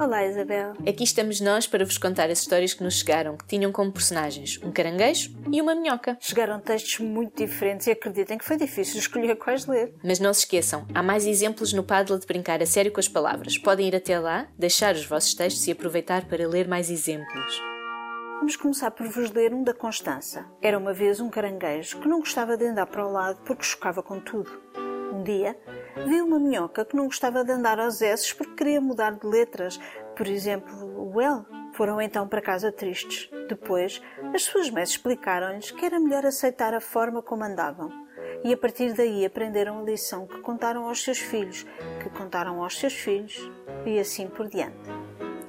Olá, Isabel. Aqui estamos nós para vos contar as histórias que nos chegaram, que tinham como personagens um caranguejo e uma minhoca. Chegaram textos muito diferentes e acreditem que foi difícil escolher quais ler. Mas não se esqueçam, há mais exemplos no Padlet de brincar a sério com as palavras. Podem ir até lá, deixar os vossos textos e aproveitar para ler mais exemplos. Vamos começar por vos ler um da Constança. Era uma vez um caranguejo que não gostava de andar para o lado porque chocava com tudo. Um dia, viu uma minhoca que não gostava de andar aos S porque queria mudar de letras, por exemplo, o L. Foram então para casa tristes. Depois, as suas mães explicaram-lhes que era melhor aceitar a forma como andavam. E a partir daí aprenderam a lição que contaram aos seus filhos, que contaram aos seus filhos e assim por diante.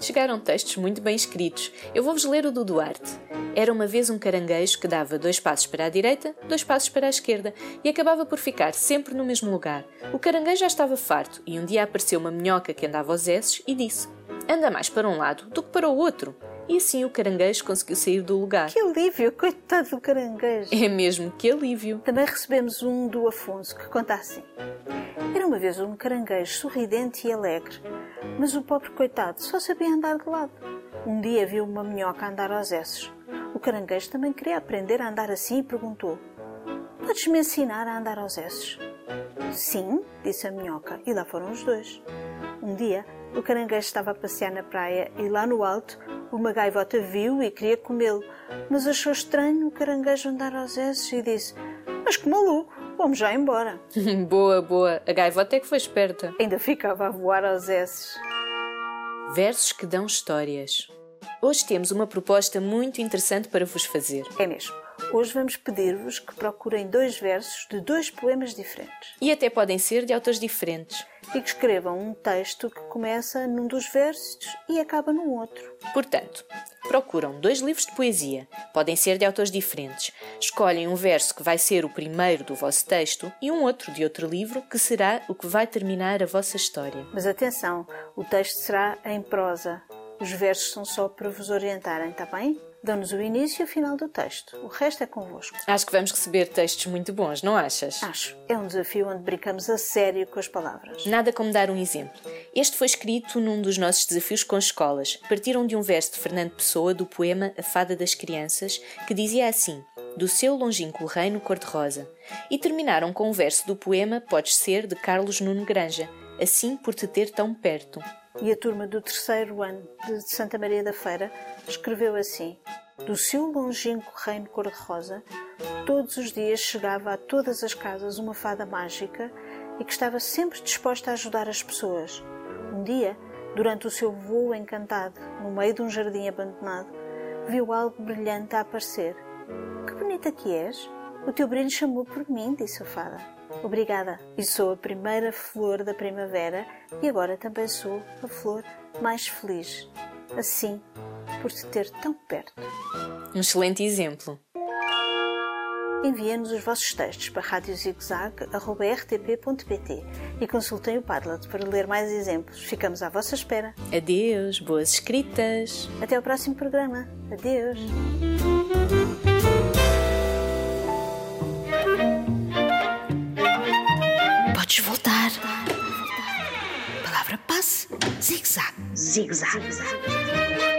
Chegaram textos muito bem escritos. Eu vou-vos ler o do Duarte. Era uma vez um caranguejo que dava dois passos para a direita, dois passos para a esquerda e acabava por ficar sempre no mesmo lugar. O caranguejo já estava farto e um dia apareceu uma minhoca que andava aos esses e disse: Anda mais para um lado do que para o outro. E assim o caranguejo conseguiu sair do lugar. Que alívio, coitado do caranguejo. É mesmo que alívio. Também recebemos um do Afonso que conta assim. Era uma vez um caranguejo sorridente e alegre, mas o pobre coitado só sabia andar de lado. Um dia viu uma minhoca andar aos esses. O caranguejo também queria aprender a andar assim e perguntou: Podes-me ensinar a andar aos esses? Sim, disse a minhoca, e lá foram os dois. Um dia, o caranguejo estava a passear na praia e lá no alto uma gaivota viu e queria comê-lo, mas achou estranho o caranguejo andar aos esses e disse: Mas que maluco, vamos já embora. boa, boa. A gaivota é que foi esperta. Ainda ficava a voar aos esses. Versos que dão histórias. Hoje temos uma proposta muito interessante para vos fazer. É mesmo. Hoje vamos pedir-vos que procurem dois versos de dois poemas diferentes. E até podem ser de autores diferentes. E que escrevam um texto que começa num dos versos e acaba no outro. Portanto, procuram dois livros de poesia. Podem ser de autores diferentes. Escolhem um verso que vai ser o primeiro do vosso texto e um outro de outro livro que será o que vai terminar a vossa história. Mas atenção, o texto será em prosa. Os versos são só para vos orientarem, está bem? Dão-nos o início e o final do texto. O resto é convosco. Acho que vamos receber textos muito bons, não achas? Acho. É um desafio onde brincamos a sério com as palavras. Nada como dar um exemplo. Este foi escrito num dos nossos desafios com as escolas. Partiram de um verso de Fernando Pessoa do poema A Fada das Crianças, que dizia assim: Do seu longínquo reino cor-de-rosa. E terminaram com um verso do poema Podes Ser, de Carlos Nuno Granja. Assim por te ter tão perto e a turma do terceiro ano de Santa Maria da Feira escreveu assim: Do seu longínquo reino cor-de-rosa, todos os dias chegava a todas as casas uma fada mágica e que estava sempre disposta a ajudar as pessoas. Um dia, durante o seu voo encantado, no meio de um jardim abandonado, viu algo brilhante a aparecer. Que bonita que és! O teu brilho chamou por mim, disse a fada. Obrigada. E sou a primeira flor da primavera e agora também sou a flor mais feliz. Assim, por te ter tão perto. Um excelente exemplo. Enviem-nos os vossos textos para radiozigzag.rtp.pt e consultem o Padlet para ler mais exemplos. Ficamos à vossa espera. Adeus, boas escritas. Até ao próximo programa. Adeus. Palavra passe. Zig-zag. Zig-zag.